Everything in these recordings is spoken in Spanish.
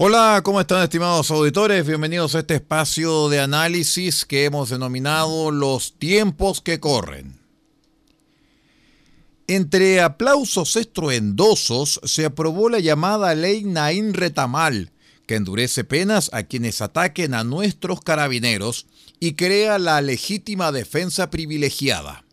Hola, ¿cómo están estimados auditores? Bienvenidos a este espacio de análisis que hemos denominado los tiempos que corren. Entre aplausos estruendosos se aprobó la llamada ley Naín Retamal, que endurece penas a quienes ataquen a nuestros carabineros y crea la legítima defensa privilegiada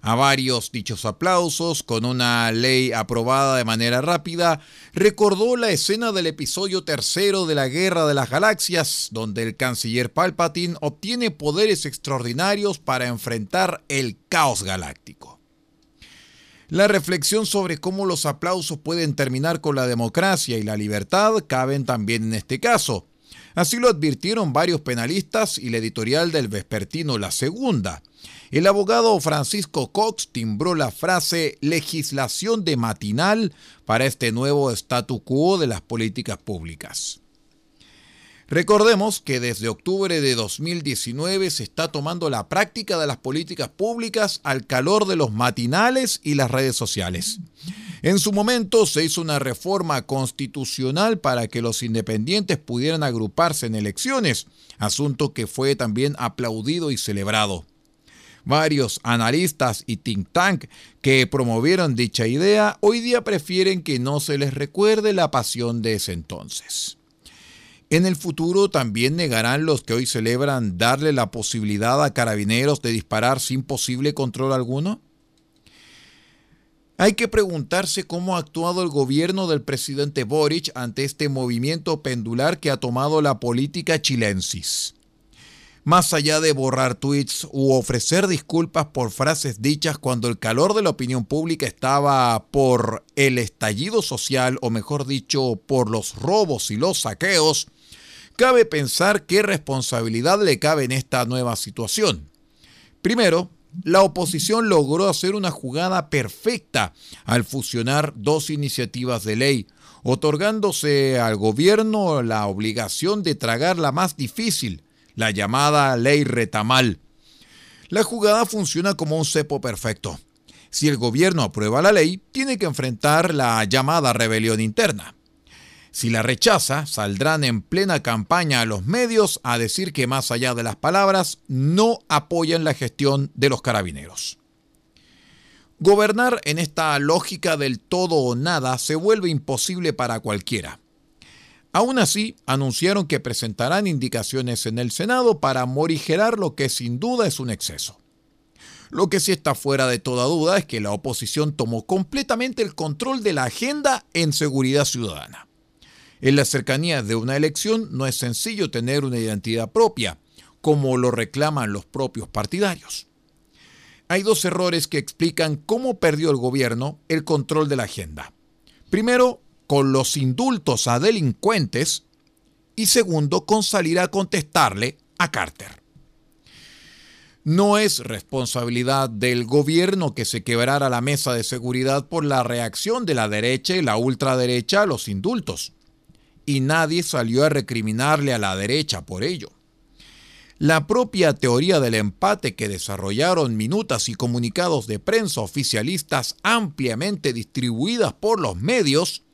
a varios dichos aplausos con una ley aprobada de manera rápida, recordó la escena del episodio tercero de la Guerra de las Galaxias, donde el canciller Palpatine obtiene poderes extraordinarios para enfrentar el caos galáctico. La reflexión sobre cómo los aplausos pueden terminar con la democracia y la libertad caben también en este caso. Así lo advirtieron varios penalistas y la editorial del vespertino La Segunda. El abogado Francisco Cox timbró la frase legislación de matinal para este nuevo statu quo de las políticas públicas. Recordemos que desde octubre de 2019 se está tomando la práctica de las políticas públicas al calor de los matinales y las redes sociales. En su momento se hizo una reforma constitucional para que los independientes pudieran agruparse en elecciones, asunto que fue también aplaudido y celebrado. Varios analistas y think tank que promovieron dicha idea hoy día prefieren que no se les recuerde la pasión de ese entonces. En el futuro también negarán los que hoy celebran darle la posibilidad a carabineros de disparar sin posible control alguno. Hay que preguntarse cómo ha actuado el gobierno del presidente Boric ante este movimiento pendular que ha tomado la política chilensis más allá de borrar tweets u ofrecer disculpas por frases dichas cuando el calor de la opinión pública estaba por el estallido social, o mejor dicho, por los robos y los saqueos, cabe pensar qué responsabilidad le cabe en esta nueva situación. Primero, la oposición logró hacer una jugada perfecta al fusionar dos iniciativas de ley, otorgándose al gobierno la obligación de tragar la más difícil, la llamada ley retamal. La jugada funciona como un cepo perfecto. Si el gobierno aprueba la ley, tiene que enfrentar la llamada rebelión interna. Si la rechaza, saldrán en plena campaña a los medios a decir que más allá de las palabras, no apoyan la gestión de los carabineros. Gobernar en esta lógica del todo o nada se vuelve imposible para cualquiera. Aún así, anunciaron que presentarán indicaciones en el Senado para morigerar lo que sin duda es un exceso. Lo que sí está fuera de toda duda es que la oposición tomó completamente el control de la agenda en seguridad ciudadana. En la cercanía de una elección no es sencillo tener una identidad propia, como lo reclaman los propios partidarios. Hay dos errores que explican cómo perdió el gobierno el control de la agenda. Primero, con los indultos a delincuentes y segundo, con salir a contestarle a Carter. No es responsabilidad del gobierno que se quebrara la mesa de seguridad por la reacción de la derecha y la ultraderecha a los indultos. Y nadie salió a recriminarle a la derecha por ello. La propia teoría del empate que desarrollaron minutas y comunicados de prensa oficialistas ampliamente distribuidas por los medios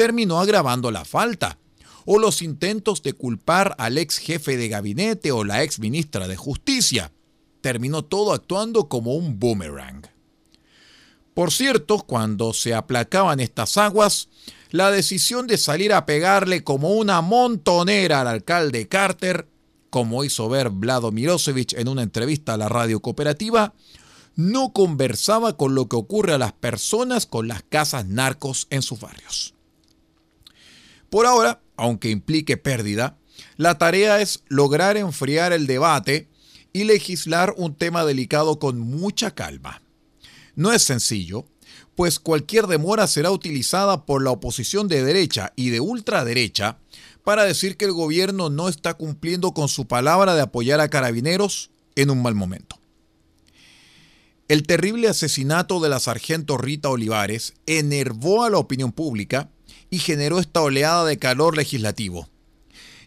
terminó agravando la falta, o los intentos de culpar al ex jefe de gabinete o la ex ministra de Justicia. Terminó todo actuando como un boomerang. Por cierto, cuando se aplacaban estas aguas, la decisión de salir a pegarle como una montonera al alcalde Carter, como hizo ver Vlado Mirosevic en una entrevista a la radio cooperativa, no conversaba con lo que ocurre a las personas con las casas narcos en sus barrios. Por ahora, aunque implique pérdida, la tarea es lograr enfriar el debate y legislar un tema delicado con mucha calma. No es sencillo, pues cualquier demora será utilizada por la oposición de derecha y de ultraderecha para decir que el gobierno no está cumpliendo con su palabra de apoyar a carabineros en un mal momento. El terrible asesinato de la sargento Rita Olivares enervó a la opinión pública y generó esta oleada de calor legislativo.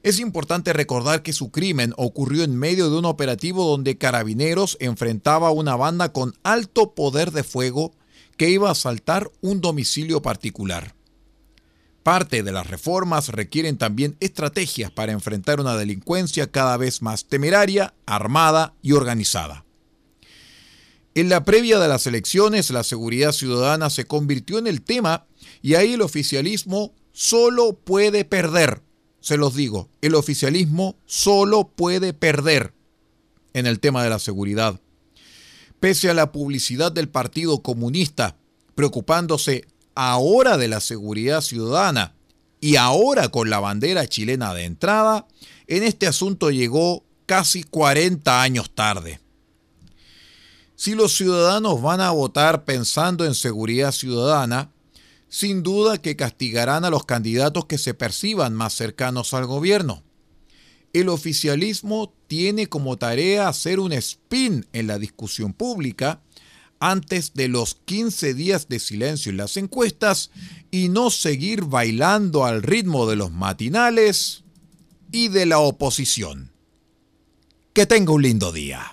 Es importante recordar que su crimen ocurrió en medio de un operativo donde Carabineros enfrentaba a una banda con alto poder de fuego que iba a asaltar un domicilio particular. Parte de las reformas requieren también estrategias para enfrentar una delincuencia cada vez más temeraria, armada y organizada. En la previa de las elecciones, la seguridad ciudadana se convirtió en el tema y ahí el oficialismo solo puede perder. Se los digo, el oficialismo solo puede perder en el tema de la seguridad. Pese a la publicidad del Partido Comunista, preocupándose ahora de la seguridad ciudadana y ahora con la bandera chilena de entrada, en este asunto llegó casi 40 años tarde. Si los ciudadanos van a votar pensando en seguridad ciudadana, sin duda que castigarán a los candidatos que se perciban más cercanos al gobierno. El oficialismo tiene como tarea hacer un spin en la discusión pública antes de los 15 días de silencio en las encuestas y no seguir bailando al ritmo de los matinales y de la oposición. Que tenga un lindo día.